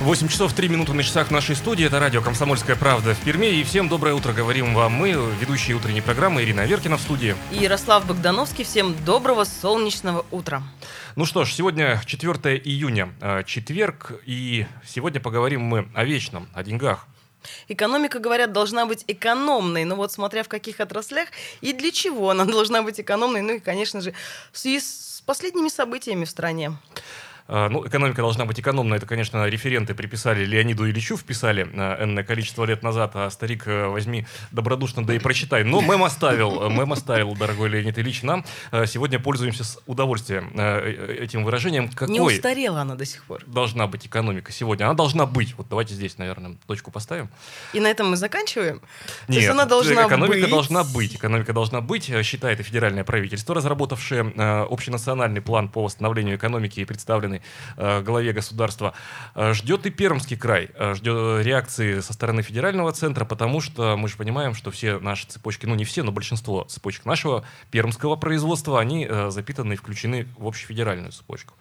8 часов 3 минуты на часах нашей студии. Это радио «Комсомольская правда» в Перми. И всем доброе утро говорим вам мы, ведущие утренней программы Ирина Аверкина в студии. И Ярослав Богдановский. Всем доброго солнечного утра. Ну что ж, сегодня 4 июня, э, четверг, и сегодня поговорим мы о вечном, о деньгах. Экономика, говорят, должна быть экономной, но вот смотря в каких отраслях и для чего она должна быть экономной, ну и, конечно же, в связи с последними событиями в стране. А, ну, экономика должна быть экономной. Это, конечно, референты приписали Леониду Ильичу, вписали э, энное количество лет назад, а старик э, возьми добродушно, да и прочитай. Но мем оставил, э, мем оставил, дорогой Леонид Ильич, нам. Сегодня пользуемся с удовольствием этим выражением. Какой Не устарела она до сих пор. Должна быть экономика сегодня. Она должна быть. Вот давайте здесь, наверное, точку поставим. И на этом мы заканчиваем? Нет, она должна экономика быть. должна быть. Экономика должна быть, считает и федеральное правительство, разработавшее общенациональный план по восстановлению экономики и представленный э, главе государства. Э, ждет и Пермский край, э, ждет реакции со стороны федерального центра, потому что мы же понимаем, что все наши цепочки, ну не все, но большинство цепочек нашего пермского производства, они запитаны и включены в общефедеральную цепочку.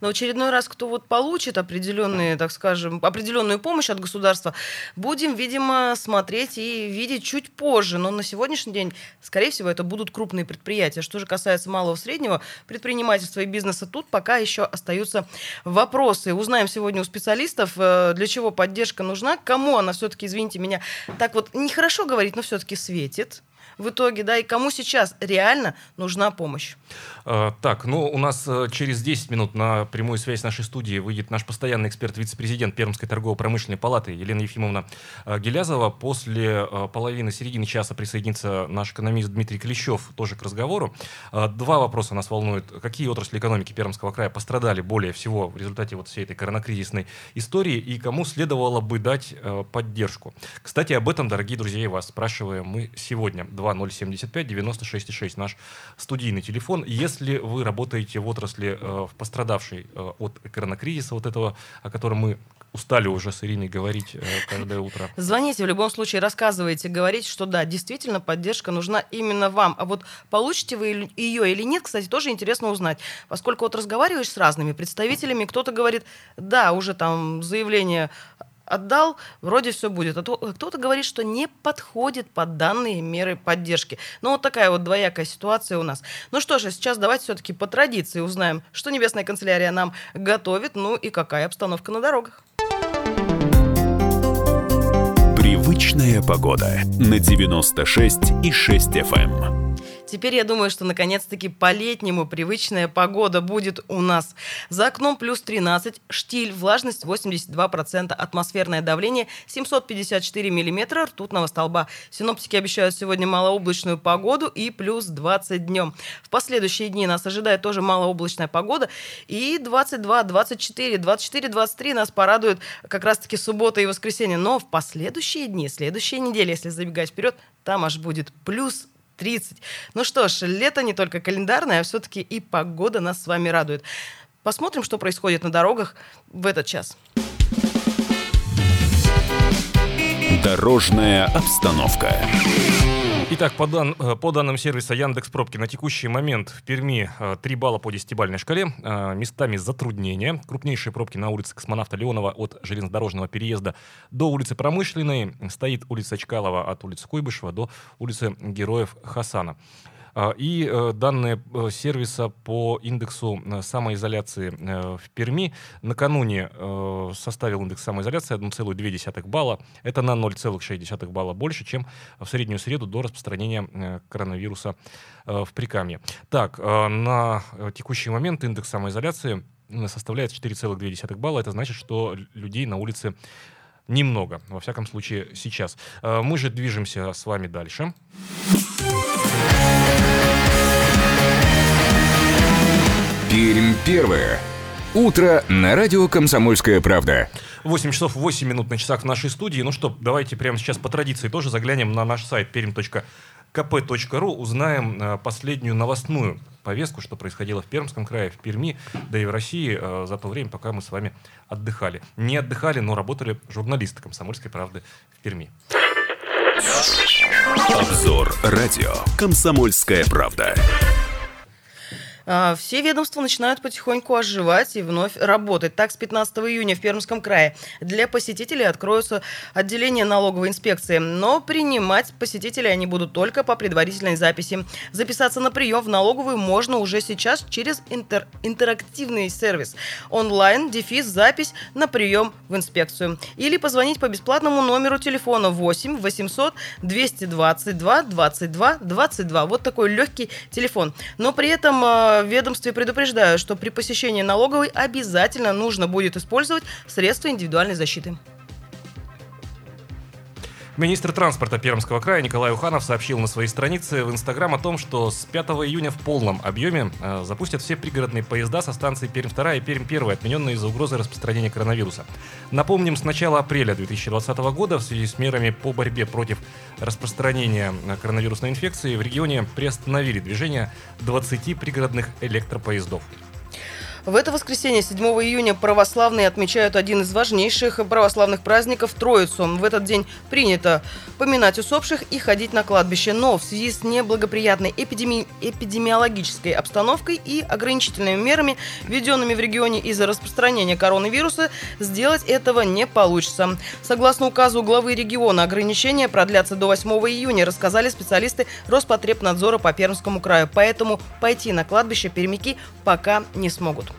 Но очередной раз, кто вот получит определенные, так скажем, определенную помощь от государства, будем, видимо, смотреть и видеть чуть позже. Но на сегодняшний день, скорее всего, это будут крупные предприятия. Что же касается малого среднего предпринимательства и бизнеса, тут пока еще остаются вопросы. Узнаем сегодня у специалистов, э, для чего поддержка нужна, кому она все-таки, извините меня, так вот нехорошо говорить, но все-таки светит в итоге, да, и кому сейчас реально нужна помощь. А, так, ну, у нас э, через 10 минут на прямую связь нашей студии выйдет наш постоянный эксперт, вице-президент Пермской торгово-промышленной палаты Елена Ефимовна э, Гелязова. После э, половины середины часа присоединится наш экономист Дмитрий Клещев тоже к разговору. Два вопроса нас волнуют. Какие отрасли экономики Пермского края пострадали более всего в результате вот всей этой коронакризисной истории и кому следовало бы дать поддержку? Кстати, об этом, дорогие друзья, и вас спрашиваем мы сегодня. 2075 96,6 наш студийный телефон. Если вы работаете в отрасли, э, пострадавшей э, от коронакризиса, вот этого, о котором мы устали уже с Ириной говорить э, каждое утро. Звоните, в любом случае рассказывайте, говорите, что да, действительно поддержка нужна именно вам. А вот получите вы ее или нет, кстати, тоже интересно узнать. Поскольку вот разговариваешь с разными представителями, кто-то говорит, да, уже там заявление отдал, вроде все будет. А кто-то говорит, что не подходит под данные меры поддержки. Ну, вот такая вот двоякая ситуация у нас. Ну что же, сейчас давайте все-таки по традиции узнаем, что Небесная канцелярия нам готовит, ну и какая обстановка на дорогах. Привычная погода на 96 и 6 FM. Теперь я думаю, что наконец-таки по-летнему привычная погода будет у нас. За окном плюс 13, штиль, влажность 82%, атмосферное давление 754 миллиметра ртутного столба. Синоптики обещают сегодня малооблачную погоду и плюс 20 днем. В последующие дни нас ожидает тоже малооблачная погода и 22, 24, 24, 23 нас порадует как раз-таки суббота и воскресенье. Но в последующие дни, следующие недели, если забегать вперед, там аж будет плюс 30. Ну что ж, лето не только календарное, а все-таки и погода нас с вами радует. Посмотрим, что происходит на дорогах в этот час. Дорожная обстановка. Итак, по, дан, э, по данным сервиса Яндекс Пробки на текущий момент в Перми 3 э, балла по десятибальной шкале, э, местами затруднения. Крупнейшие пробки на улице Космонавта Леонова от железнодорожного переезда до улицы Промышленной. Стоит улица Чкалова от улицы Куйбышева до улицы Героев Хасана. А, и э, данные э, сервиса по индексу э, самоизоляции в Перми накануне составил индекс самоизоляции 1,2 балла. Это на 0,6 балла больше, чем в среднюю среду до распространения коронавируса в Прикамье. Так, на текущий момент индекс самоизоляции составляет 4,2 балла. Это значит, что людей на улице немного, во всяком случае сейчас. Мы же движемся с вами дальше. Пермь первое. Утро на радио «Комсомольская правда». 8 часов 8 минут на часах в нашей студии. Ну что, давайте прямо сейчас по традиции тоже заглянем на наш сайт perm.com kp.ru узнаем последнюю новостную повестку, что происходило в Пермском крае, в Перми, да и в России э, за то время, пока мы с вами отдыхали. Не отдыхали, но работали журналисты «Комсомольской правды» в Перми. Обзор радио «Комсомольская правда». А, все ведомства начинают потихоньку оживать и вновь работать. Так, с 15 июня в Пермском крае для посетителей откроются отделения налоговой инспекции. Но принимать посетителей они будут только по предварительной записи. Записаться на прием в налоговую можно уже сейчас через интер интерактивный сервис. Онлайн, дефис, запись на прием в инспекцию. Или позвонить по бесплатному номеру телефона 8 800 222 22 22. Вот такой легкий телефон. Но при этом а, в ведомстве предупреждают, что при посещении налоговой обязательно нужно будет использовать средства индивидуальной защиты. Министр транспорта Пермского края Николай Уханов сообщил на своей странице в Инстаграм о том, что с 5 июня в полном объеме э, запустят все пригородные поезда со станции Пермь-2 и Пермь-1, отмененные из-за угрозы распространения коронавируса. Напомним, с начала апреля 2020 года в связи с мерами по борьбе против распространения коронавирусной инфекции в регионе приостановили движение 20 пригородных электропоездов. В это воскресенье, 7 июня, православные отмечают один из важнейших православных праздников – Троицу. В этот день принято поминать усопших и ходить на кладбище. Но в связи с неблагоприятной эпидеми... эпидемиологической обстановкой и ограничительными мерами, введенными в регионе из-за распространения коронавируса, сделать этого не получится. Согласно указу главы региона, ограничения продлятся до 8 июня, рассказали специалисты Роспотребнадзора по Пермскому краю. Поэтому пойти на кладбище пермяки пока не смогут.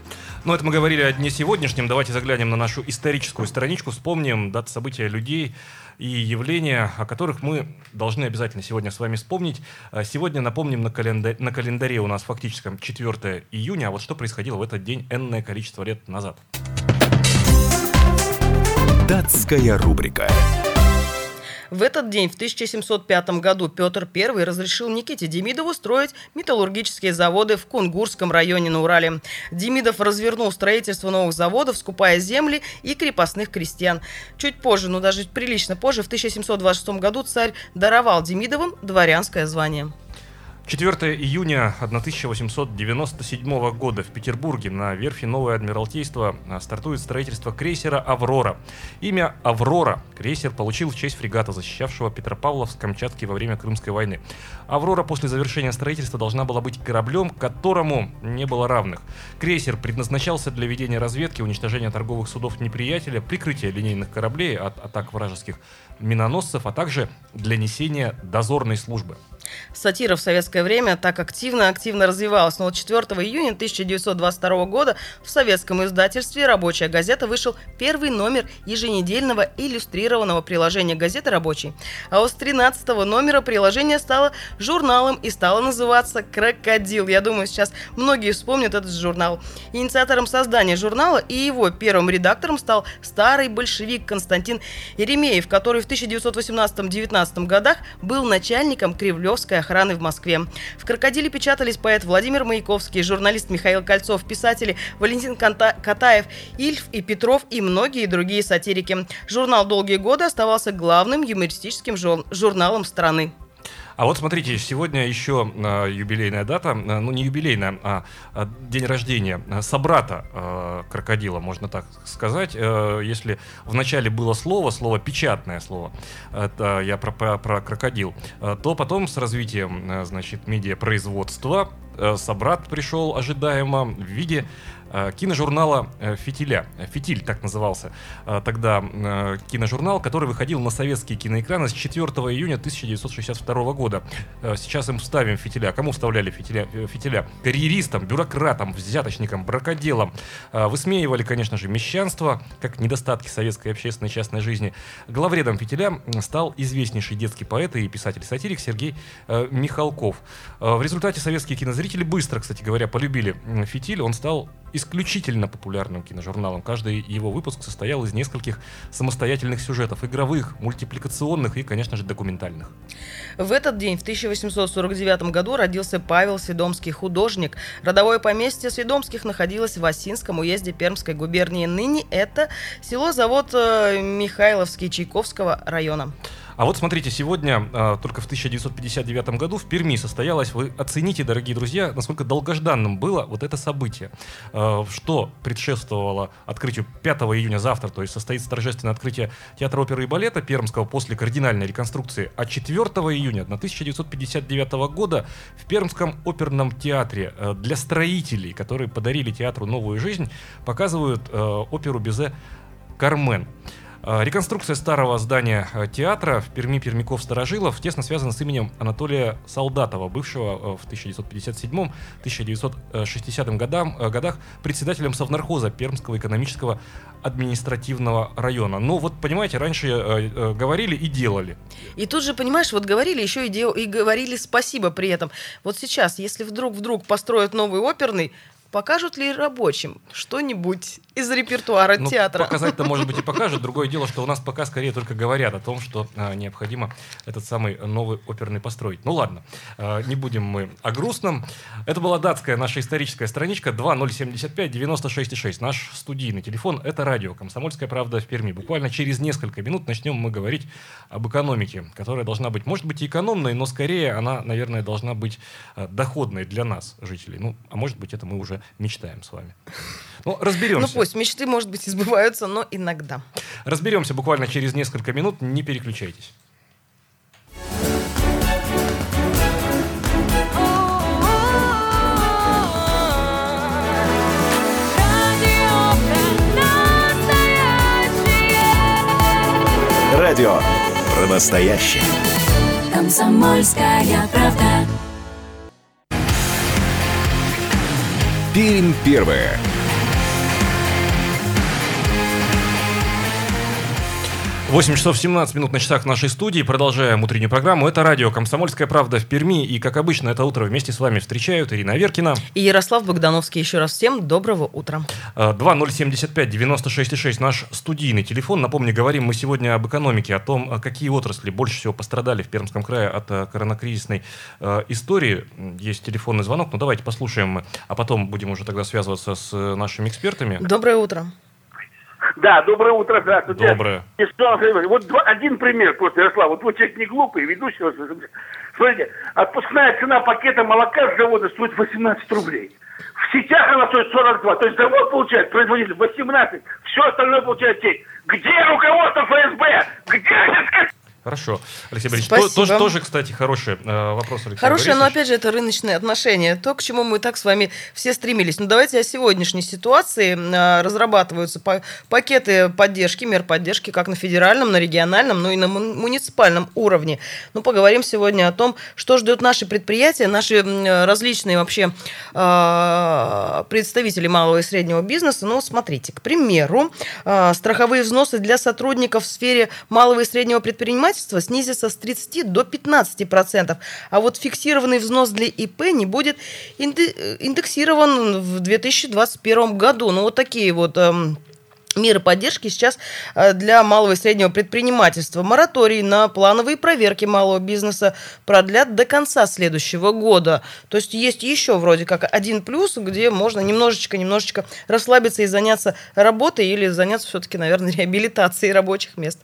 Ну, это мы говорили о дне сегодняшнем. Давайте заглянем на нашу историческую страничку, вспомним даты события людей и явления, о которых мы должны обязательно сегодня с вами вспомнить. А сегодня, напомним, на, календаре, на календаре у нас фактически 4 июня, а вот что происходило в этот день энное количество лет назад. Датская рубрика. В этот день, в 1705 году, Петр I разрешил Никите Демидову строить металлургические заводы в Кунгурском районе на Урале. Демидов развернул строительство новых заводов, скупая земли и крепостных крестьян. Чуть позже, ну даже прилично позже, в 1726 году царь даровал Демидовым дворянское звание. 4 июня 1897 года в Петербурге на верфи Новое Адмиралтейство а, стартует строительство крейсера «Аврора». Имя «Аврора» крейсер получил в честь фрегата, защищавшего Петропавловск-Камчатский во время Крымской войны. «Аврора» после завершения строительства должна была быть кораблем, которому не было равных. Крейсер предназначался для ведения разведки, уничтожения торговых судов неприятеля, прикрытия линейных кораблей от атак вражеских миноносцев, а также для несения дозорной службы. Сатира в советское время так активно-активно развивалась. Но вот 4 июня 1922 года в советском издательстве «Рабочая газета» вышел первый номер еженедельного иллюстрированного приложения газеты «Рабочий». А вот с 13 номера приложение стало журналом и стало называться «Крокодил». Я думаю, сейчас многие вспомнят этот журнал. Инициатором создания журнала и его первым редактором стал старый большевик Константин Еремеев, который в 1918-19 годах был начальником Кремлевского Кремлевской охраны в Москве. В «Крокодиле» печатались поэт Владимир Маяковский, журналист Михаил Кольцов, писатели Валентин Катаев, Ильф и Петров и многие другие сатирики. Журнал долгие годы оставался главным юмористическим журналом страны. А вот смотрите, сегодня еще э, юбилейная дата, э, ну не юбилейная, а, а день рождения собрата крокодила, можно так сказать. Э, если в начале было слово, слово печатное слово, это я про, про, про крокодил, э, то потом с развитием, э, значит, медиапроизводства собрат пришел ожидаемо в виде киножурнала э, «Фитиля». «Фитиль» так назывался э, тогда киножурнал, который выходил на советские киноэкраны с 4 июня 1962 года. Сейчас им вставим «Фитиля». Кому вставляли «Фитиля»? «Фитиля»? Карьеристам, бюрократам, взяточникам, бракоделам. Высмеивали, конечно же, мещанство, как недостатки советской общественной и частной жизни. Главредом «Фитиля» стал известнейший детский поэт и писатель-сатирик Сергей Михалков. В результате советские кинозрители быстро, кстати говоря, полюбили «Фитиль». Он стал исключительно популярным киножурналом. Каждый его выпуск состоял из нескольких самостоятельных сюжетов, игровых, мультипликационных и, конечно же, документальных. В этот день, в 1849 году, родился Павел Сведомский, художник. Родовое поместье Сведомских находилось в Осинском уезде Пермской губернии. Ныне это село-завод э, Михайловский Чайковского района. А вот смотрите, сегодня, а, только в 1959 году в Перми состоялось, вы оцените, дорогие друзья, насколько долгожданным было вот это событие. А, что предшествовало открытию 5 июня завтра, то есть состоится торжественное открытие театра оперы и балета Пермского после кардинальной реконструкции, а 4 июня 1959 года в Пермском оперном театре а, для строителей, которые подарили театру новую жизнь, показывают оперу Безе «Кармен». Реконструкция старого здания э, театра в Перми Пермяков-Старожилов тесно связана с именем Анатолия Солдатова, бывшего э, в 1957-1960 годам, э, годах председателем Совнархоза Пермского экономического административного района. Но вот, понимаете, раньше э, говорили и делали. И тут же, понимаешь, вот говорили еще и, дел, и говорили спасибо при этом. Вот сейчас, если вдруг-вдруг построят новый оперный, покажут ли рабочим что-нибудь из репертуара ну, театра? Показать-то, может быть, и покажут. Другое дело, что у нас пока скорее только говорят о том, что а, необходимо этот самый новый оперный построить. Ну ладно, а, не будем мы о грустном. Это была датская наша историческая страничка 2075-96-6. Наш студийный телефон — это радио «Комсомольская правда» в Перми. Буквально через несколько минут начнем мы говорить об экономике, которая должна быть, может быть, и экономной, но скорее она, наверное, должна быть а, доходной для нас, жителей. Ну, а может быть, это мы уже мечтаем с вами. Ну, разберемся. Ну пусть, мечты, может быть, избываются, но иногда. Разберемся буквально через несколько минут, не переключайтесь. Радио про настоящее. Комсомольская правда. Пермь первое. 8 часов 17 минут на часах нашей студии. Продолжаем утреннюю программу. Это радио «Комсомольская правда» в Перми. И, как обычно, это утро вместе с вами встречают Ирина Веркина. И Ярослав Богдановский. Еще раз всем доброго утра. 2075-96-6 наш студийный телефон. Напомню, говорим мы сегодня об экономике, о том, какие отрасли больше всего пострадали в Пермском крае от э, коронакризисной э, истории. Есть телефонный звонок, но давайте послушаем а потом будем уже тогда связываться с э, нашими экспертами. Доброе утро. Да, доброе утро, здравствуйте. Доброе. Вот два, один пример просто, Ярослав. Вот вы человек не глупый, ведущий. Смотрите, отпускная цена пакета молока с завода стоит 18 рублей. В сетях она стоит 42. То есть завод получает, производитель 18. Все остальное получает сеть. Где руководство ФСБ? Где Хорошо. Алексей Борисович, то, тоже, тоже, кстати, хороший э, вопрос, Алексей Хорошее, но опять же, это рыночные отношения. То, к чему мы так с вами все стремились. Ну, давайте о сегодняшней ситуации. Э, разрабатываются пакеты поддержки, мер поддержки как на федеральном, на региональном, ну и на муниципальном уровне. Ну, поговорим сегодня о том, что ждет наши предприятия, наши различные вообще э, представители малого и среднего бизнеса. Ну, смотрите, к примеру, э, страховые взносы для сотрудников в сфере малого и среднего предпринимательства предпринимательства снизится с 30 до 15 процентов, а вот фиксированный взнос для ИП не будет индексирован в 2021 году. Ну вот такие вот эм, меры поддержки сейчас э, для малого и среднего предпринимательства. Мораторий на плановые проверки малого бизнеса продлят до конца следующего года. То есть есть еще вроде как один плюс, где можно немножечко-немножечко расслабиться и заняться работой или заняться все-таки, наверное, реабилитацией рабочих мест.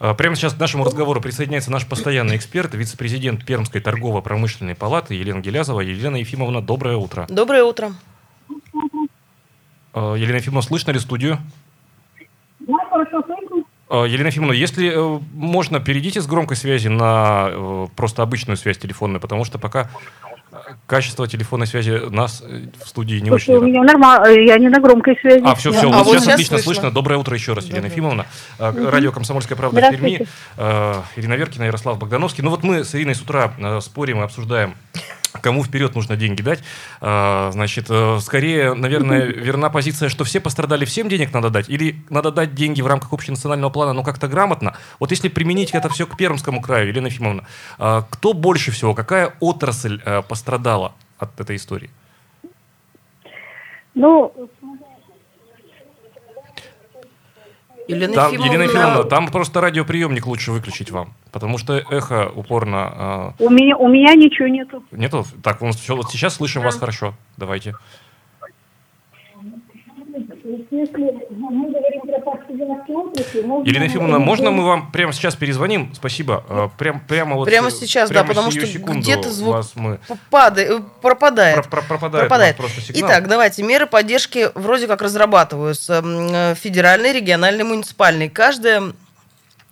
А, прямо сейчас к нашему разговору присоединяется наш постоянный эксперт, вице-президент Пермской торгово-промышленной палаты Елена Гелязова. Елена Ефимовна, доброе утро. Доброе утро. А, Елена Ефимовна, слышно ли студию? Да, хорошо слышно. А, Елена Ефимовна, если э, можно, перейдите с громкой связи на э, просто обычную связь телефонную, потому что пока качество телефонной связи нас э, в студии не Слушай, очень. У меня нормально, э, я не на громкой связи. А, все, все, а вот, сейчас, сейчас отлично слышно. слышно. Доброе утро еще раз, Елена Доброе. Ефимовна. Угу. Радио «Комсомольская правда» в Перми. Э, Ирина Веркина, Ярослав Богдановский. Ну вот мы с Ириной с утра э, спорим и обсуждаем Кому вперед нужно деньги дать? А, значит, э, скорее, наверное, верна позиция, что все пострадали, всем денег надо дать? Или надо дать деньги в рамках общенационального плана, но как-то грамотно? Вот если применить это все к Пермскому краю, Елена Ефимовна, а, кто больше всего, какая отрасль э, пострадала от этой истории? Ну, Елена Там, Ефимовна, Елена Ефимовна, там просто радиоприемник лучше выключить вам, потому что эхо упорно... у меня, у меня ничего нету. э, нету? Так, вот сейчас слышим вас хорошо. Давайте. Если мы говорим про партизанские отрасли, можно... Елена Ефимовна, можно мы вам прямо сейчас перезвоним? Спасибо. Э, Прям, прямо вот... Прямо э, сейчас, прямо да, потому что где-то звук мы... Попадает, пропадает. Про- про- пропадает нас просто сигнал. Итак, давайте. Меры поддержки вроде как разрабатываются. Э, Федеральные, региональные, муниципальные. Каждая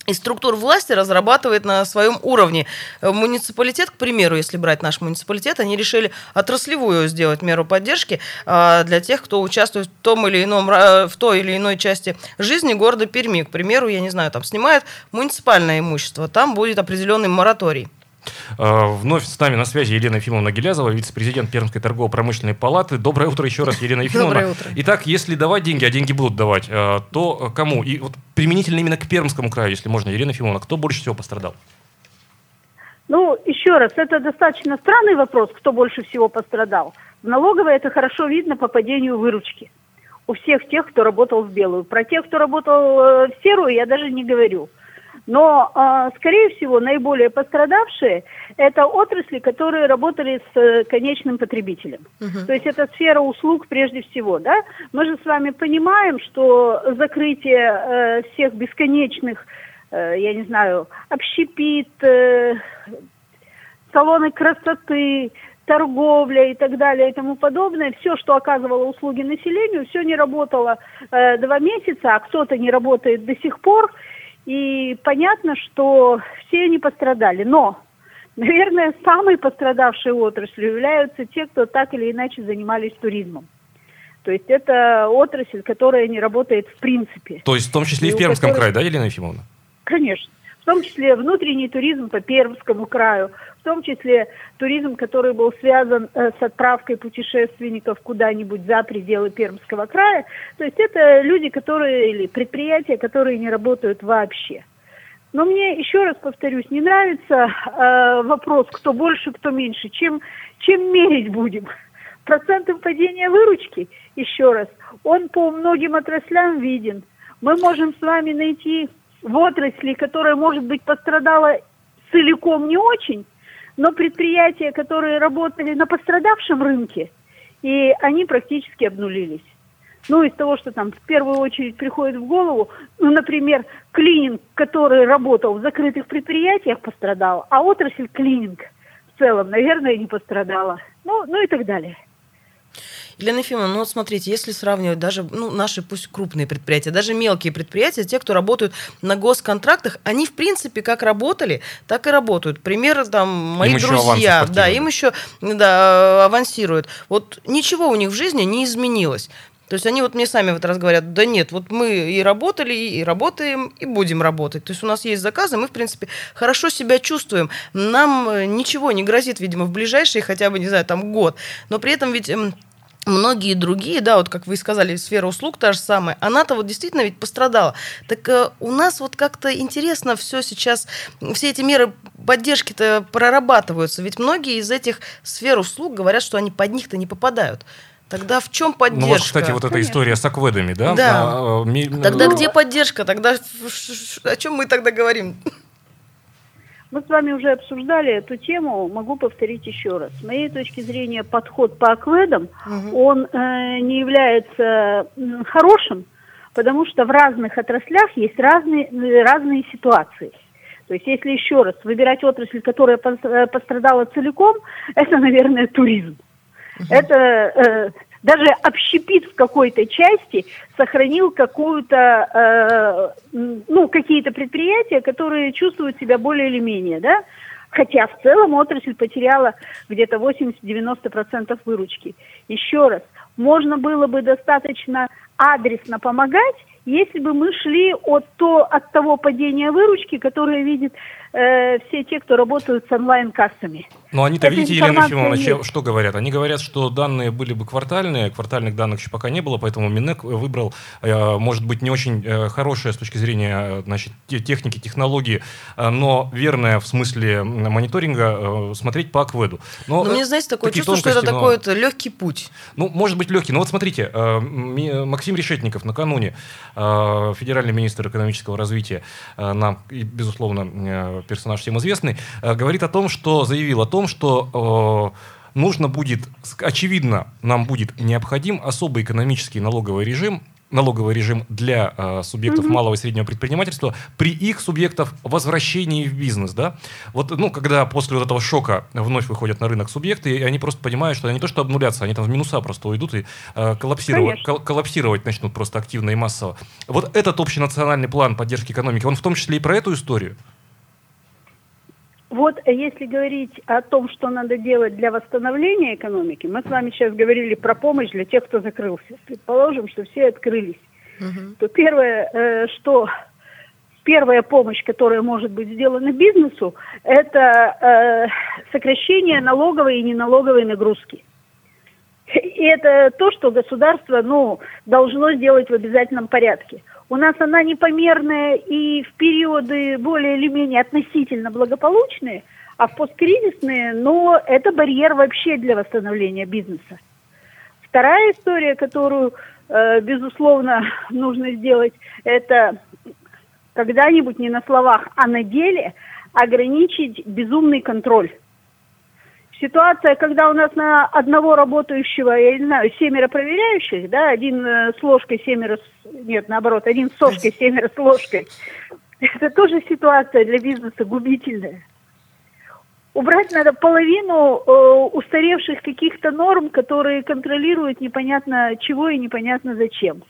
из структур власти разрабатывает на своем уровне. Э, Муниципалитет, к примеру, если брать наш муниципалитет, они решили отраслевую сделать меру поддержки а, для тех, кто участвует в том или ином в той или иной части жизни города Перми. К примеру, я не знаю, там снимает муниципальное имущество, там будет определенный мораторий. Э, Вновь с нами на связи Елена Ефимовна Гелязова, вице-президент Пермской торгово-промышленной палаты. Доброе утро еще раз, Елена Ефимовна. Доброе утро. Итак, если давать деньги, а деньги будут давать, э, то кому? И вот применительно именно к Пермскому краю, если можно, Елена Ефимовна, кто больше всего пострадал? Ну, еще раз, это достаточно странный вопрос, кто больше всего пострадал. В налоговой это хорошо видно по падению выручки. У всех тех, кто работал в белую. Про тех, кто работал э, в серую, я даже не говорю. Но, э, скорее всего, наиболее пострадавшие – это отрасли, которые работали с э, конечным потребителем. То есть это сфера услуг прежде всего. Да? Мы же с вами понимаем, что закрытие э, всех бесконечных, э, я не знаю, общепит, э, салоны красоты, торговля и так далее и тому подобное, все, что оказывало услуги населению, все не работало э, два месяца, а кто-то не работает до сих пор. И понятно, что все они пострадали. Но, наверное, самой пострадавшей отраслью являются те, кто так или иначе занимались туризмом. То есть это отрасль, которая не работает в принципе. То есть в том числе и в И у Пермском которых- крае, да, Елена Ефимовна? Конечно. В том числе внутренний туризм по Пермскому краю, в том числе туризм, который был связан э, с отправкой путешественников куда-нибудь за пределы Пермского края. То есть это люди, которые, или предприятия, которые не работают вообще. Но мне, еще раз повторюсь, не нравится э, вопрос, кто больше, кто меньше. Чем, чем мерить будем? Процентом падения выручки, еще раз, он по многим отраслям виден. Мы можем с вами найти в отрасли, которая, может быть, пострадала целиком не очень, но предприятия, которые работали на пострадавшем рынке, и они практически обнулились. Ну, из того, что там в первую очередь приходит в голову, ну, например, клининг, который работал в закрытых предприятиях, пострадал, а отрасль клининг в целом, наверное, не пострадала. Ну, ну и так далее. Елена Ефимовна, ну вот смотрите, если сравнивать даже ну, наши пусть крупные предприятия, даже мелкие предприятия, те, кто работают на госконтрактах, они в принципе как работали, так и работают. Пример там мои Им друзья, да, им еще да, авансируют. Вот ничего у них в жизни не изменилось. То есть они вот мне сами в этот раз говорят, да нет, вот мы и работали, и работаем, и будем работать. То есть у нас есть заказы, мы, в принципе, хорошо себя чувствуем. Нам э, ничего не грозит, видимо, в ближайший хотя бы, не знаю, там год. Но при этом ведь эм, многие другие, да, вот как вы и сказали, сфера услуг та же самая, она-то вот действительно ведь пострадала. Так э, у нас вот как-то интересно все сейчас, все эти меры поддержки-то прорабатываются, ведь многие из этих сфер услуг говорят, что они под них-то не попадают. Тогда в чем поддержка? Ну вот, кстати, вот эта Конечно. история с акведами, да? Да. А, а, ми- Тогда Ну, где поддержка? Тогда о чем мы тогда говорим? Мы с вами уже обсуждали эту тему, могу повторить еще раз. С моей точки зрения, подход по акведам, он э, не является м, хорошим, потому что в разных отраслях есть разные, э, разные ситуации. То есть, если еще раз выбирать отрасль, которая э, пострадала целиком, это, наверное, туризм. Это э, даже общепит в какой-то части сохранил какую-то, э, ну, какие-то предприятия, которые чувствуют себя более или менее, да? Хотя в целом отрасль потеряла где-то 80-90% выручки. Еще раз, можно было бы достаточно адресно помогать, если бы мы шли от, то, от того падения выручки, которое видят э, все те, кто работают с онлайн-кассами. Ну, они-то, видите, Елена Ефимовна, чем- что говорят? Они говорят, что данные были бы квартальные, квартальных данных еще пока не было, поэтому Минэк выбрал, э, может быть, не очень э, хорошее с точки зрения э, значит, те- техники, технологии, э, но верное в смысле мониторинга э, смотреть по акведу. Но, Ну, э, мне, знаете, такое чувство, что это тонкости, но- такой вот легкий путь. Ну, может быть, легкий. Но вот смотрите, э, Максим Решетников накануне, э, федеральный министр экономического развития, э, нам, безусловно, э, персонаж всем известный, э, говорит о том, что заявил о том, что э, нужно будет, очевидно, нам будет необходим особый экономический налоговый режим налоговый режим для э, субъектов Мгм. малого и среднего предпринимательства при их субъектов возвращении в бизнес, да? Вот, ну, когда после вот этого шока вновь выходят на рынок субъекты, и они просто понимают, что они не то что обнулятся, они там в минуса просто уйдут и э, коллапсировать, кол- коллапсировать начнут просто активно и массово. Вот этот общенациональный план поддержки экономики, он в том числе и про эту историю? Вот э, если говорить о том, что надо делать для восстановления экономики, мы с вами сейчас говорили про помощь для тех, кто закрылся. Предположим, что все открылись. То первое, э, что первая помощь, которая может быть сделана бизнесу, это э, сокращение налоговой и неналоговой нагрузки. И это то, что государство ну, должно сделать в обязательном порядке. У нас она непомерная и в периоды более или менее относительно благополучные, а в посткризисные, но это барьер вообще для восстановления бизнеса. Вторая история, которую, э, безусловно, нужно сделать, это когда-нибудь не на словах, а на деле ограничить безумный контроль. Ситуация, когда у нас на одного работающего, я не знаю, семеро проверяющих, да, один э, с ложкой, семеро, с... нет, наоборот, один с сошкой, семеро с ложкой, это тоже ситуация для бизнеса губительная. Убрать надо половину э, устаревших каких-то норм, которые контролируют непонятно чего и непонятно зачем.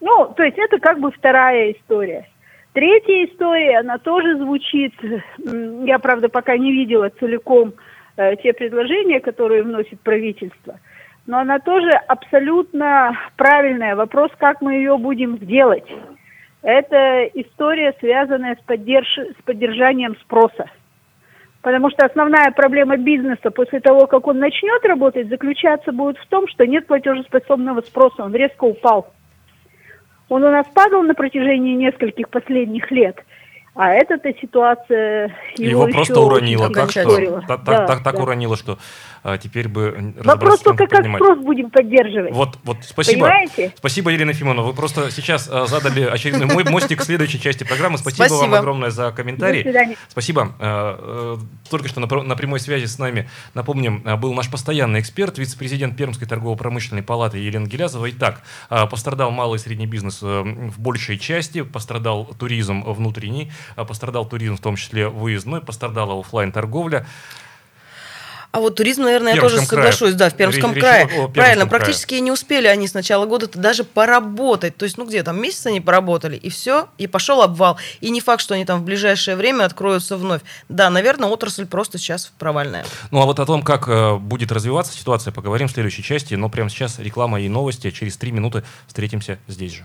Ну, то есть это как бы вторая история. Третья история, она тоже звучит, я, правда, пока не видела целиком те предложения, которые вносит правительство, но она тоже абсолютно правильная. Вопрос, как мы ее будем делать. Это история, связанная с, поддерж- с поддержанием спроса. Потому что основная проблема бизнеса после того, как он начнет работать, заключаться будет в том, что нет платежеспособного спроса, он резко упал. Он у нас падал на протяжении нескольких последних лет, а эта ситуация его, Его, еще просто уронило. очень Так, что, ускорила. так, Да, так, так да. уронило, что а, теперь бы чем только, как поднимать. спрос будем поддерживать. Вот, вот, спасибо. Понимаете? Спасибо, Елена Ефимовна. Вы просто сейчас а, задали очередной мой мостик к следующей части программы. Спасибо, вам Спасибо. огромное за комментарий. До свидания. Спасибо. Э, э, Только что на на прямой связи с нами, напомним, э, был наш постоянный эксперт, вице-президент Пермской торгово-промышленной палаты Елена Гелязова. Итак, э, пострадал малый и средний бизнес э, в большей части, пострадал туризм внутренний, э, пострадал туризм в том числе выездной, пострадала оффлайн торговля А вот туризм, наверное, я тоже соглашусь, да, в крае. Пермском Речь крае. о Пермском Правильно, крае. практически не успели они с начала года-то даже поработать. То есть, ну где там, месяц они поработали, и все, и пошел обвал. И не факт, что они там в ближайшее время откроются вновь. Да, наверное, отрасль просто сейчас провальная. Ну а вот о том, как э, будет развиваться ситуация, поговорим в следующей части. Но прямо сейчас реклама и новости. Через три минуты встретимся здесь же.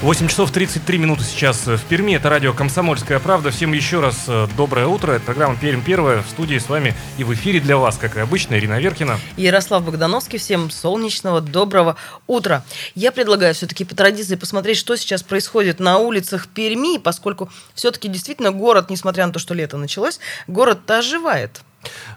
8 часов 33 минуты сейчас э, в Перми. Это радио «Комсомольская правда». Всем еще раз э, доброе утро. Это программа «Пермь первая». В студии с вами и в эфире для вас, как и обычно, Ирина Веркина. Ярослав Богдановский, всем солнечного, доброго утра. Я предлагаю все-таки по традиции посмотреть, что сейчас происходит на улицах Перми, поскольку все-таки действительно город, несмотря на то, что лето началось, город-то оживает.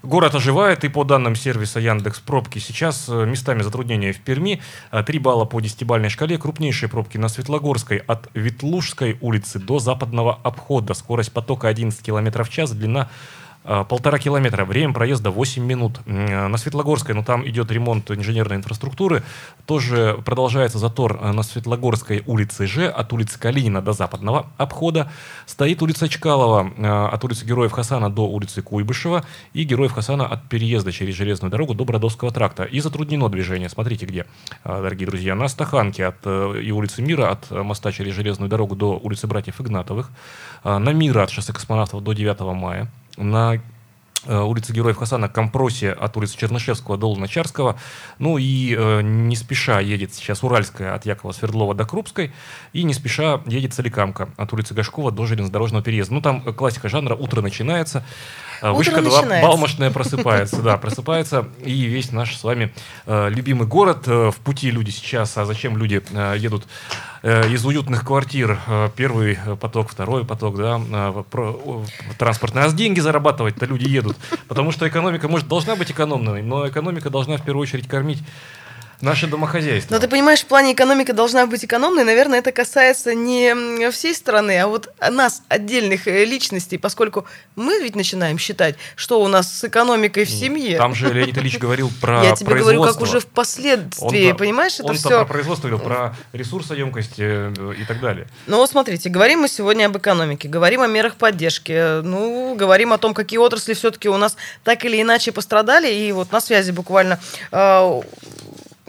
Город оживает, и по данным сервиса Яндекс Пробки сейчас э, местами затруднения в Перми 3 балла по десятибалльной шкале. Крупнейшие пробки на Светлогорской от Ветлужской улицы до западного обхода. Скорость потока 11 км в час, длина э, полтора километра. Время проезда 8 минут. Э, На Светлогорской, ну там идет ремонт инженерной инфраструктуры. Тоже продолжается затор э, на Светлогорской улице Ж от улицы Калинина до западного обхода. Стоит улица Чкалова э, от улицы Героев Хасана до улицы Куйбышева и Героев Хасана от переезда через железную дорогу до Бродовского тракта. И затруднено движение. Смотрите где, э, дорогие друзья. На Стаханке от э, и улицы Мира от э, моста через железную дорогу до улицы Братьев Игнатовых. Э, На Мира от шоссе космонавтов до 9 мая. На э, улице Героев Хасана Компросе от улицы Чернышевского до Луначарского. Ну и э, не спеша едет сейчас Уральская от Якова Свердлова до Крупской. И не спеша едет Соликамка от улицы Гашкова до железнодорожного переезда. Ну там э, классика жанра «Утро начинается». Вышка 2 начинается. Балмошная просыпается, да, просыпается. И весь наш с вами э, любимый город. э, в пути люди сейчас, а зачем люди э, едут из уютных квартир первый поток, второй поток, да, транспортный. А с деньги зарабатывать-то люди едут. Потому что экономика, может, должна быть экономной, но экономика должна в первую очередь кормить Наше домохозяйство. Но ты понимаешь, в плане экономика должна быть экономной. Наверное, это касается не всей страны, а вот нас, отдельных э, личностей, поскольку мы ведь начинаем считать, что у нас с экономикой в семье. Там же Леонид Ильич говорил про Я тебе говорю, как уже впоследствии, он, понимаешь, это он все... про производство говорил, про ресурсоемкость э, и так далее. Ну вот смотрите, говорим мы сегодня об экономике, говорим о мерах поддержки, ну, говорим о том, какие отрасли все-таки у нас так или иначе пострадали, и вот на связи буквально э,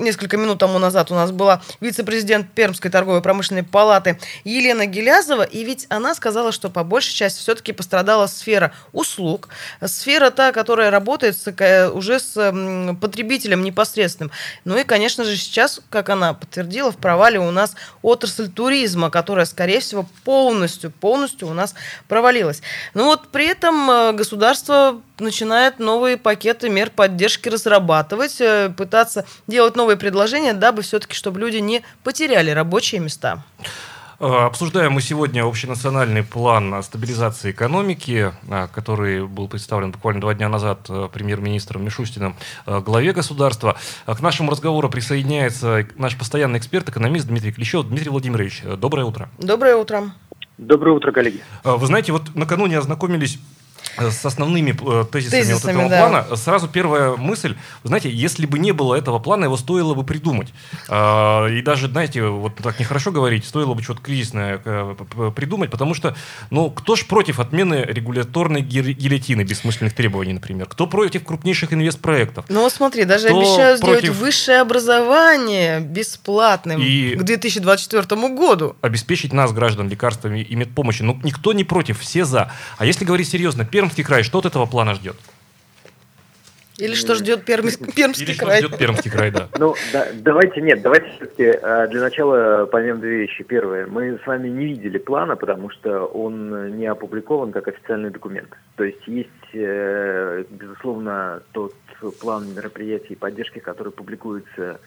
несколько минут тому назад у нас была вице-президент Пермской торговой промышленной палаты Елена Гелязова, и ведь она сказала, что по большей части все-таки пострадала сфера услуг, сфера та, которая работает с, уже с потребителем непосредственным. Ну и, конечно же, сейчас, как она подтвердила, в провале у нас отрасль туризма, которая, скорее всего, полностью, полностью у нас провалилась. Но вот при этом э, государство начинает новые пакеты мер поддержки разрабатывать, э, пытаться делать новые предложения, дабы все-таки, чтобы люди не потеряли рабочие места. Э, обсуждаем мы сегодня общенациональный план стабилизации экономики, э, который был представлен буквально два дня назад премьер-министром Мишустиным главе государства. К нашему разговору присоединяется наш постоянный эксперт, экономист Дмитрий Клещев. Дмитрий Владимирович, доброе утро. Доброе утро. Доброе утро, коллеги. Вы знаете, вот накануне ознакомились Э, с основными э, тезисами, тезисами вот этого да. плана, сразу первая мысль, знаете, если бы не было этого плана, его стоило бы придумать. А, и даже, знаете, вот так нехорошо говорить, стоило бы что-то кризисное э, придумать, потому что, ну, кто ж против отмены регуляторной гильотины бессмысленных требований, например? Кто против крупнейших инвестпроектов? Ну, смотри, даже кто обещают против... сделать высшее образование бесплатным и к 2024 году. Обеспечить нас, граждан, лекарствами и медпомощью. Ну, никто не против, все за. А если говорить серьезно, Пермский край что от этого плана ждет? Или что ждет Пермский, Пермский Или край? что ждет Пермский край, да. Ну, да, давайте, нет, давайте все-таки э, для начала поймем две вещи. Первое, мы с вами не видели плана, потому что он не опубликован как официальный документ. То есть есть, э, безусловно, тот план мероприятий и поддержки, который публикуется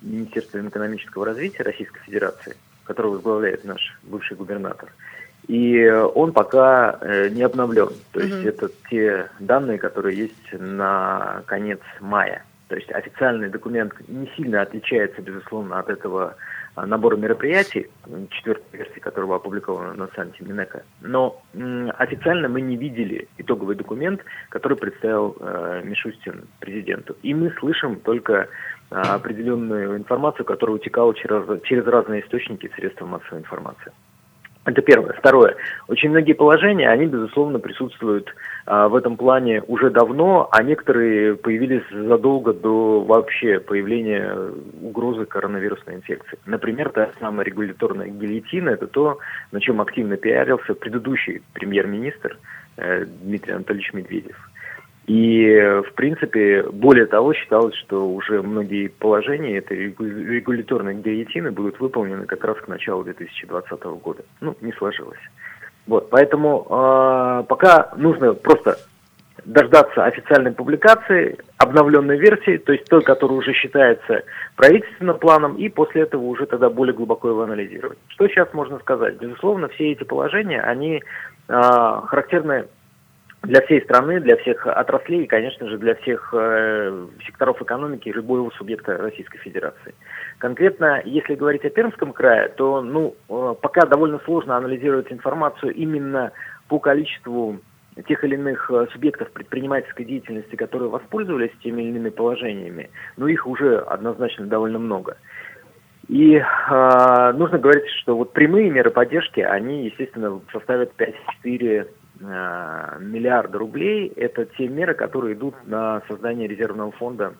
Министерством экономического развития Российской Федерации, который возглавляет наш бывший губернатор – и он пока э, не обновлен. То есть mm это те данные, которые есть на конец мая. То есть официальный документ не сильно отличается, безусловно, от этого а, набора мероприятий, четвертой версии которого опубликована на сайте Минека. Но официально мы не видели итоговый документ, который представил э, Мишустин президенту. И мы слышим только э, определенную информацию, которая утекала через, через разные источники средства массовой информации. Это первое. Второе. Очень многие положения, они, безусловно, присутствуют а, в этом плане уже давно, а некоторые появились задолго до вообще появления угрозы коронавирусной инфекции. Например, та самая регуляторная гильотина, это то, на чем активно пиарился предыдущий премьер-министр э, Дмитрий Анатольевич Медведев. И, в принципе, более того, считалось, что уже многие положения этой регуляторной гильотины будут выполнены как раз к началу 2020 года. Ну, не сложилось. Вот, поэтому э, пока нужно просто дождаться официальной публикации, обновленной версии, то есть той, которая уже считается правительственным планом, и после этого уже тогда более глубоко его анализировать. Что сейчас можно сказать? Безусловно, все эти положения, они э, характерны для всей страны, для всех отраслей и, конечно же, для всех э, секторов экономики любого субъекта Российской Федерации. Конкретно, если говорить о Пермском крае, то ну, э, пока довольно сложно анализировать информацию именно по количеству тех или иных э, субъектов предпринимательской деятельности, которые воспользовались теми или иными положениями, но их уже однозначно довольно много. И э, нужно говорить, что вот прямые меры поддержки, они, естественно, составят 5-4 Э, миллиарда рублей – это те меры, которые идут на создание резервного фонда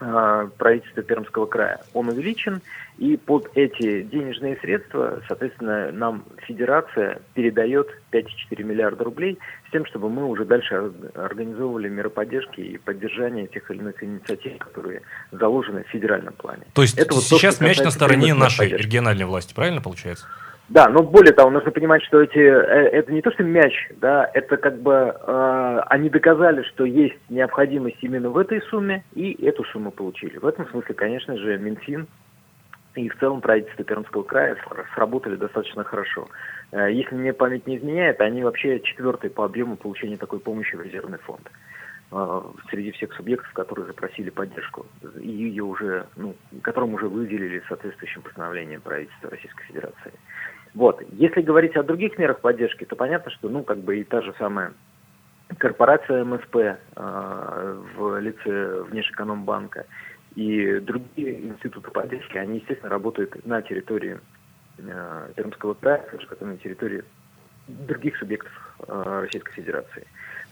э, правительства Пермского края. Он увеличен, и под эти денежные средства, соответственно, нам Федерация передает 5,4 миллиарда рублей с тем, чтобы мы уже дальше организовывали меры поддержки и поддержания тех или иных инициатив, которые заложены в федеральном плане. То есть Это сейчас то, мяч на стороне нашей поддержки. региональной власти, правильно получается? Да, но более того, нужно понимать, что эти, э, это не то, что мяч, да, это как бы э, они доказали, что есть необходимость именно в этой сумме, и эту сумму получили. В этом смысле, конечно же, Минфин и в целом правительство Пермского края сработали достаточно хорошо. Э, если мне память не изменяет, они вообще четвертые по объему получения такой помощи в резервный фонд э, среди всех субъектов, которые запросили поддержку, и ее уже, ну, которым уже выделили соответствующим постановлением правительства Российской Федерации. Вот. Если говорить о других мерах поддержки, то понятно, что, ну, как бы и та же самая корпорация МСП э, в лице Внешэкономбанка и другие институты поддержки, они, естественно, работают на территории э, Пермского края, как на территории других субъектов э, Российской Федерации.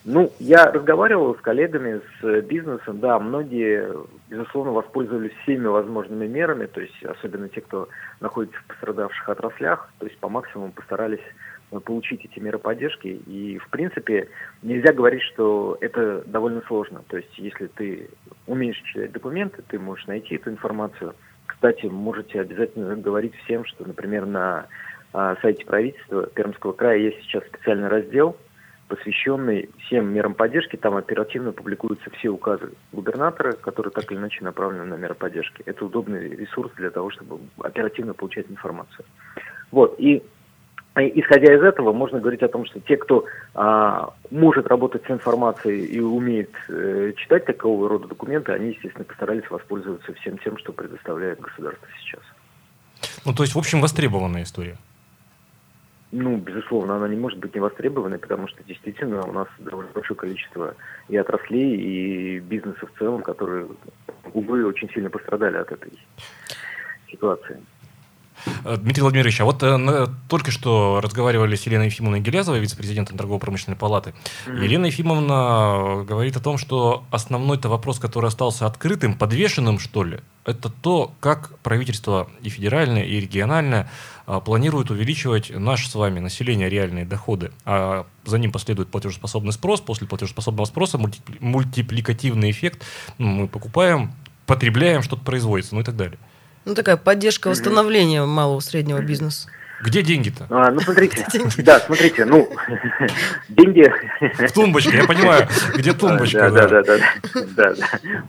Ну, я разговаривал с коллегами, с бизнесом, да, многие, безусловно, воспользовались всеми возможными мерами, то есть особенно те, кто находится в пострадавших отраслях, то есть по максимуму постарались э, получить эти меры поддержки. И, в принципе, нельзя говорить, что это довольно сложно. То есть, если ты умеешь читать документы, ты можешь найти эту информацию. Кстати, можете обязательно говорить всем, что, например, на а, сайте правительства Пермского края есть сейчас специальный раздел, посвященный всем мерам поддержки. Там оперативно публикуются все указы губернатора, которые так или иначе направлены на меры поддержки. Это удобный ресурс для того, чтобы оперативно получать информацию. Вот. И исходя из этого, можно говорить о том, что те, кто а, может работать с информацией и умеет э, читать такого рода документы, они, естественно, постарались воспользоваться всем тем, что предоставляет государство сейчас. Ну, то есть, в общем, востребованная история. Ну, безусловно, она не может быть не востребованной, потому что действительно у нас довольно большое количество и отраслей, и бизнеса в целом, которые, увы, очень сильно пострадали от этой ситуации. Э, Дмитрий Владимирович, а вот э, только что разговаривали с Еленой Ефимовной Гелязовой, вице-президентом торгово-промышленной палаты. Mm-hmm. Елена Ефимовна говорит о том, что основной-то вопрос, который остался открытым, подвешенным, что ли, это то, как правительство и федеральное, и региональное а, планирует увеличивать наш с вами население реальные доходы. А за ним последует платежеспособный спрос, после платежеспособного спроса мультипликативный эффект. Ну, мы покупаем, потребляем, что-то производится, ну и так далее. Ну, такая поддержка восстановления mm-hmm. малого среднего бизнеса. Где деньги-то? А, ну, смотрите. Да, смотрите, ну, деньги... В тумбочке, я понимаю, где тумбочка. Да, да, да, да,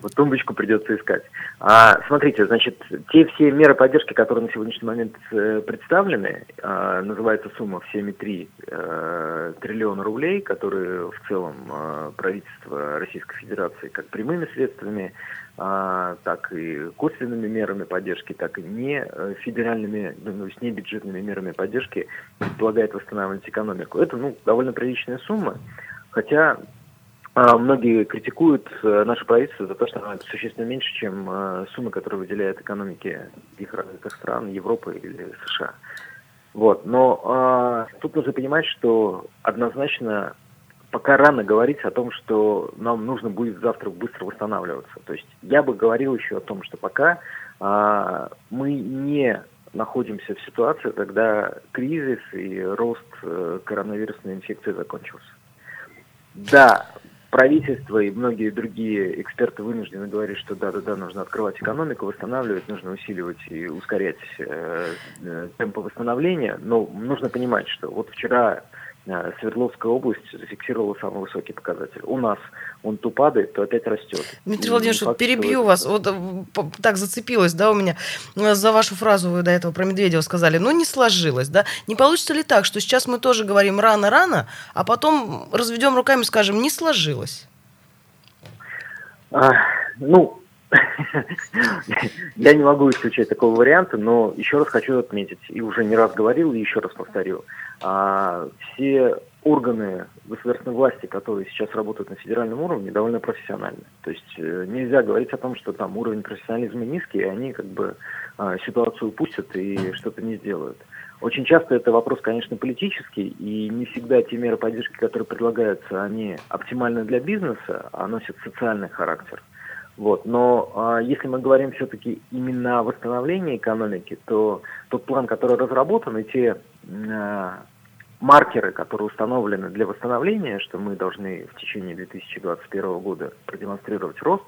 Вот тумбочку придется искать. А, смотрите, значит, те все меры поддержки, которые на сегодняшний момент э, представлены, а, называется сумма в 7,3 э, триллиона рублей, которые в целом а, правительство Российской Федерации как прямыми средствами так и косвенными мерами поддержки, так и не э, федеральными, ну, то есть не бюджетными мерами поддержки предполагает восстанавливать экономику. Это ну, довольно приличная сумма, хотя а, многие критикуют э, наше правительство за то, что оно существенно меньше, чем э, суммы, которые выделяет экономике их развитых стран, Европы или США. Вот. Но а, тут нужно понимать, что однозначно пока рано говорить о том, что нам нужно будет завтра быстро восстанавливаться. То есть я бы говорил еще о том, что пока а, мы не находимся в ситуации, когда кризис и рост э, коронавирусной инфекции закончился. Да, правительство и многие другие эксперты вынуждены говорить, что да-да-да, нужно открывать экономику, восстанавливать, нужно усиливать и ускорять э, э, темпы восстановления, но нужно понимать, что вот вчера Свердловская область зафиксировала самый высокий показатель. У нас он то падает, то опять растет. Дмитрий Владимирович, вот перебью вас. Вот э, так зацепилось, да, у меня э, за вашу фразу вы до этого про Медведева сказали. Ну, не сложилось, да. Не получится ли так, что сейчас мы тоже говорим рано-рано, а потом разведем руками и скажем, не сложилось? А, ну, я не могу исключать такого варианта, но еще раз хочу отметить, и уже не раз говорил, и еще раз повторю – а все органы государственной власти, которые сейчас работают на федеральном уровне, довольно профессиональны. То есть э, нельзя говорить о том, что там уровень профессионализма низкий, и они как бы а, ситуацию упустят и что-то не сделают. Очень часто это вопрос, конечно, политический, и не всегда те меры поддержки, которые предлагаются, они оптимальны для бизнеса, а носят социальный характер. Вот. Но а, если мы говорим все-таки именно о восстановлении экономики, то тот план, который разработан, и те а, маркеры, которые установлены для восстановления, что мы должны в течение 2021 года продемонстрировать рост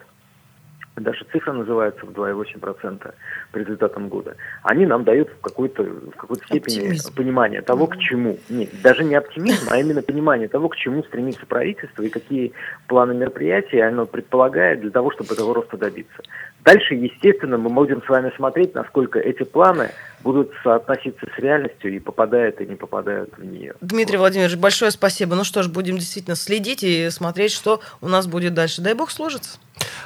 даже цифра называется в 2,8% по результатам года, они нам дают в какой-то, в какой-то степени Оптимизм. понимание того, к чему. Нет, даже не оптимизм, а именно понимание того, к чему стремится правительство и какие планы мероприятий оно предполагает для того, чтобы этого роста добиться. Дальше, естественно, мы будем с вами смотреть, насколько эти планы будут соотноситься с реальностью и попадают и не попадают в нее. Дмитрий Владимирович, большое спасибо. Ну что ж, будем действительно следить и смотреть, что у нас будет дальше. Дай бог сложится.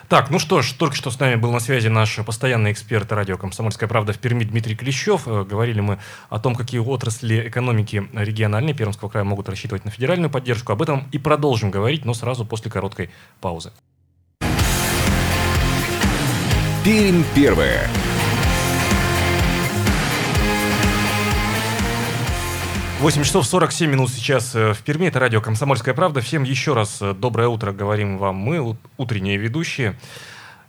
Так, ну что ж, только что с нами был на связи наш постоянный эксперт радио «Комсомольская правда» в Перми Дмитрий Клещев. Э, Говорили мы о том, какие отрасли экономики региональной Пермского края могут рассчитывать на федеральную поддержку. Об этом и продолжим говорить, но сразу после короткой паузы. Пермь первая. Восемь часов 47 минут сейчас э, в Перми. Это радио «Комсомольская правда». Всем еще раз э, доброе утро говорим вам мы, ут- утренние ведущие.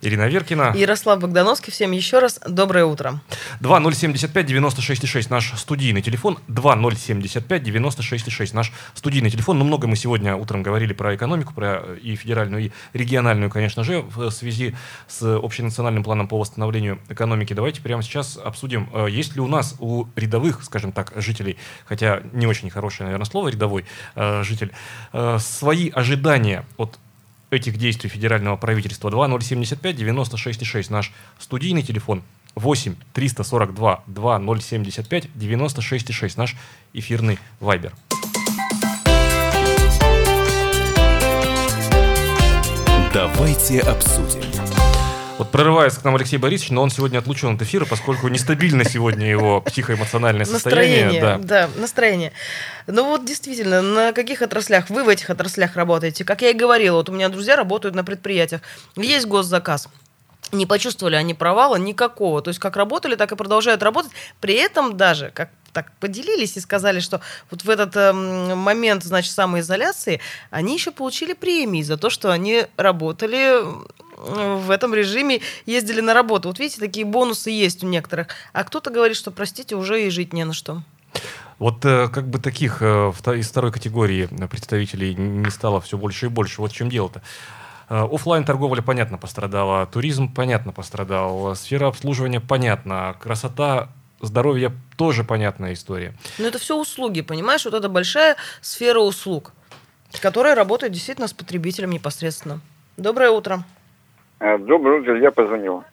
Ирина Веркина. Ярослав Богдановский, всем еще раз доброе утро. 2075-96-6 наш студийный телефон. 2075-96-6 наш студийный телефон. Ну, много мы сегодня утром говорили про экономику, про э, и федеральную, и региональную, конечно же, в связи с общенациональным планом по восстановлению экономики. Давайте прямо сейчас обсудим, э, есть ли у нас, у рядовых, скажем так, жителей, хотя не очень хорошее, наверное, слово рядовой э, житель, э, свои ожидания от этих действий федерального правительства 2075 96 6 наш студийный телефон 8 342 2075 96 6 наш эфирный вайбер. Давайте обсудим. Вот прорывается к нам Алексей Борисович, но он сегодня отлучен от эфира, поскольку нестабильно сегодня его психоэмоциональное состояние. Настроение, Да. да, настроение. Ну вот действительно, на каких отраслях вы в этих отраслях работаете? Как я и говорила, вот у меня друзья работают на предприятиях. Есть госзаказ. Не почувствовали они провала никакого. То есть как работали, так и продолжают работать. При этом даже, как так поделились и сказали, что вот в этот эм, момент, значит, самоизоляции они еще получили премии за то, что они работали в этом режиме, ездили на работу. Вот видите, такие бонусы есть у некоторых. А кто-то говорит, что, простите, уже и жить не на что. Вот э, как бы таких э, из второй категории представителей не стало все больше и больше. Вот в чем дело-то. Оффлайн торговля понятно пострадала, туризм понятно пострадал, сфера обслуживания понятно, красота, здоровье тоже понятная история. Но это все услуги, понимаешь? Вот это большая сфера услуг, которая работает действительно с потребителем непосредственно. Доброе утро. Э, Доброе утро, я позвонил.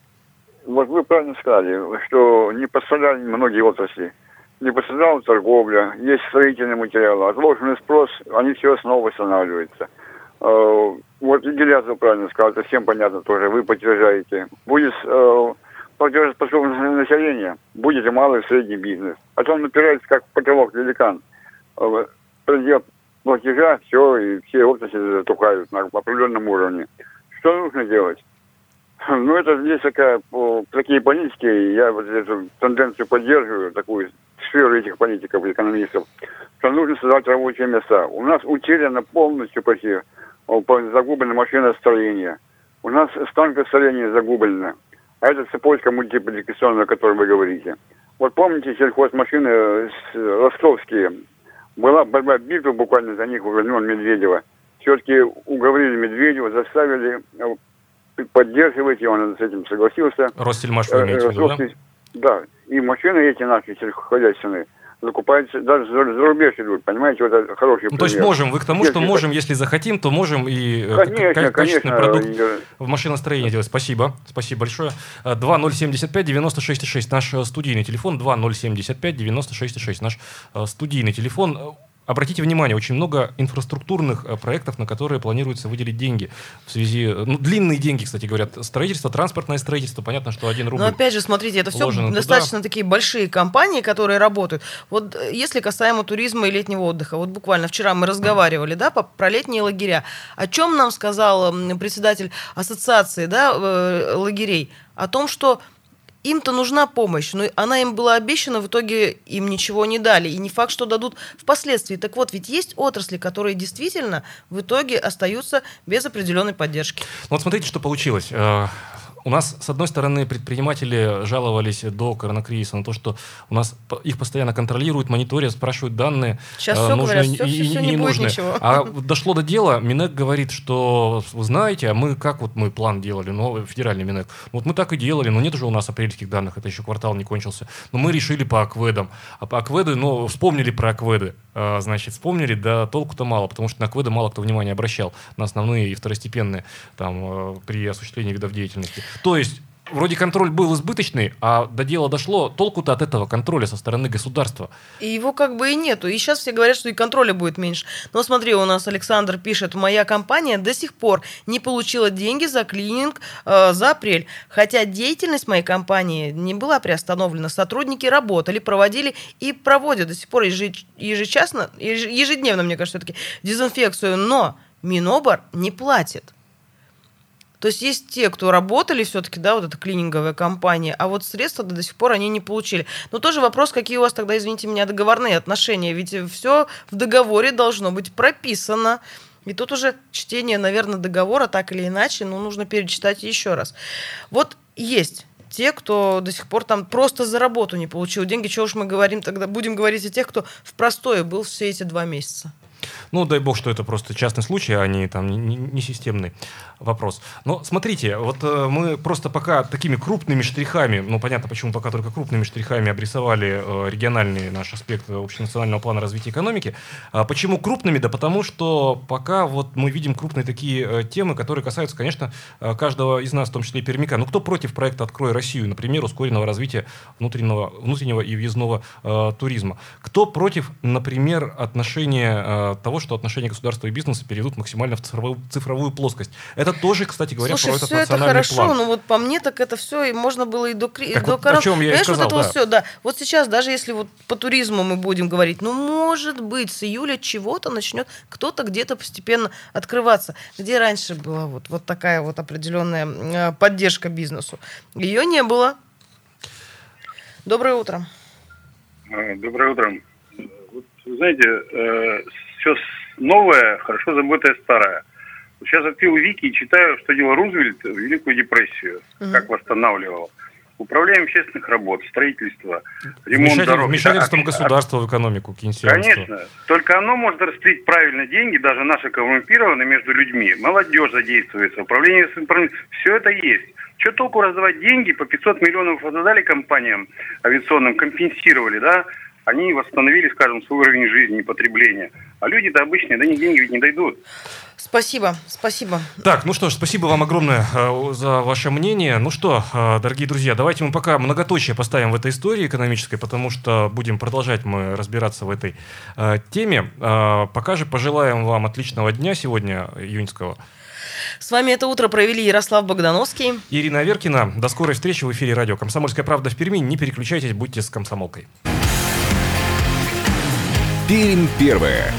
Вот вы правильно сказали, что не пострадали многие отрасли. Не пострадала торговля, есть строительные материалы, отложенный спрос, они все снова восстанавливаются. Э, Вот и Гелязов правильно сказал, это всем понятно тоже, вы подтверждаете. Будет э, платежеспособность населения, будет и малый и средний бизнес. А то он напирается как потолок великан. Предел платежа, все, и все отрасли затухают на определенном уровне. Что нужно делать? Ну, это здесь такая, такие политики, я вот эту тенденцию поддерживаю, такую сферу этих политиков, экономистов, что нужно создать рабочие места. У нас утеряно полностью почти загублено машиностроение. У нас станкостроение загублено. А это цепочка мультипликационная, о которой вы говорите. Вот помните сельхозмашины э, ростовские? Была борьба, битва буквально за них времен Медведева. Все-таки уговорили Медведева, заставили э, поддерживать, и он с этим согласился. Ростельмаш вы имеете в виду, да? Да, и машины эти наши сельскохозяйственные закупаются, даже за, за рубеж идут, понимаете, вот это хороший Ну, то есть пример. можем, вы к тому, что Если- можем, если захотим, то можем и э, Конечно, ка- качественный конечно, продукт и- в машиностроении делать. Спасибо. Спасибо большое. Э, 2075 96 6 наш э, студийный телефон. 2075 96 6 наш э, студийный телефон. Обратите внимание, очень много инфраструктурных э, проектов, на которые планируется выделить деньги в связи... Ну, длинные деньги, кстати говоря. Строительство, транспортное строительство. Понятно, что один рубль... Но опять же, смотрите, это все вложено туда. достаточно такие большие компании, которые работают. Вот э, если касаемо туризма и летнего отдыха, вот буквально вчера мы разговаривали, да, по- про летние лагеря. О чем нам сказал председатель ассоциации, да, э, лагерей? О том, что им-то нужна помощь, но она им была обещана, в итоге им ничего не дали. И не факт, что дадут впоследствии. Так вот, ведь есть отрасли, которые действительно в итоге остаются без определенной поддержки. Ну, Вот смотрите, что получилось. У нас, с одной стороны, предприниматели жаловались до коронакризиса на то, что у нас их постоянно контролируют, мониторят, спрашивают данные. Сейчас э, все нужные говорят, все, и- все, и не будет ненужные. ничего. А дошло до дела, Минэк говорит, что вы знаете, а мы как вот мы план делали, ну, федеральный Минэк, вот мы так и делали, но нет же у нас апрельских данных, это еще квартал не кончился. Но мы решили по акведам. А по акведы, ну, вспомнили про акведы. А, значит, вспомнили, да толку-то мало, потому что на акведы мало кто внимания обращал, на основные и второстепенные там, э, при осуществлении видов деятельности. То есть, вроде контроль был избыточный, а до дела дошло, толку-то от этого контроля со стороны государства. И его как бы и нету. И сейчас все говорят, что и контроля будет меньше. Но смотри, у нас Александр пишет, моя компания до сих пор не получила деньги за клининг э, за апрель. Хотя деятельность моей компании не была приостановлена. Сотрудники работали, проводили и проводят до сих пор ежеч- ежечасно, еж- ежедневно, мне кажется, все-таки дезинфекцию. Но Минобор не платит. То есть есть те, кто работали все-таки, да, вот эта клининговая компания, а вот средства до сих пор они не получили. Но тоже вопрос, какие у вас тогда, извините меня, договорные отношения, ведь все в договоре должно быть прописано. И тут уже чтение, наверное, договора так или иначе, ну, нужно перечитать еще раз. Вот есть те, кто до сих пор там просто за работу не получил деньги. Чего уж мы говорим тогда? Будем говорить о тех, кто в простое был все эти два месяца. Ну, дай бог, что это просто частный случай, а не там не, не- системный вопрос. Но смотрите, вот э, мы просто пока такими крупными штрихами, ну, понятно, почему пока только крупными штрихами обрисовали э, региональный наш аспект общенационального плана развития экономики. А почему крупными? Да потому что пока вот мы видим крупные такие э, темы, которые касаются, конечно, э, каждого из нас, в том числе и пермяка. Ну, кто против проекта «Открой Россию», например, ускоренного развития внутреннего, внутреннего и въездного э, туризма? Кто против, например, отношения э, того, что отношения государства и бизнеса перейдут максимально в цифровую, цифровую плоскость? Это тоже, кстати говоря, Слушай, про этот все это национальный хорошо, план. но вот по мне так это все, и можно было и до, кри... Так до вот о чем я и Понимаешь, сказал, вот это вот да. все, да. Вот сейчас, даже если вот по туризму мы будем говорить, ну, может быть, с июля чего-то начнет кто-то где-то постепенно открываться. Где раньше была вот, вот такая вот определенная э, поддержка бизнесу? Ее не было. Доброе утро. А, Доброе утро. Вот, знаете, все новое, хорошо забытое старое. Сейчас открыл Вики и читаю, что делал Рузвельт в Великую депрессию, Мгм. как восстанавливал. Управление общественных работ, строительство, ремонт Вмешатель- дорог. Вмешательством А- государства в экономику. Конечно. Только оно может распределить правильно деньги, даже наши коррумпированные, между людьми. Молодежь задействуется, управление с информацией. Все это есть. Что толку раздавать деньги, по 500 миллионов отдали компаниям авиационным, компенсировали, да? Они восстановили, скажем, свой уровень жизни и потребления. А люди-то обычные, до них деньги ведь не дойдут. Спасибо, спасибо. Так, ну что ж, спасибо вам огромное э, за ваше мнение. Ну что, э, дорогие друзья, давайте мы пока многоточие поставим в этой истории экономической, потому что будем продолжать мы разбираться в этой э, теме. Пока же пожелаем вам отличного дня сегодня, июньского. С вами это утро провели Ярослав Богдановский. Ирина Аверкина. До скорой встречи в эфире радио «Комсомольская правда» в Перми. Не переключайтесь, будьте с комсомолкой. Пермь первая.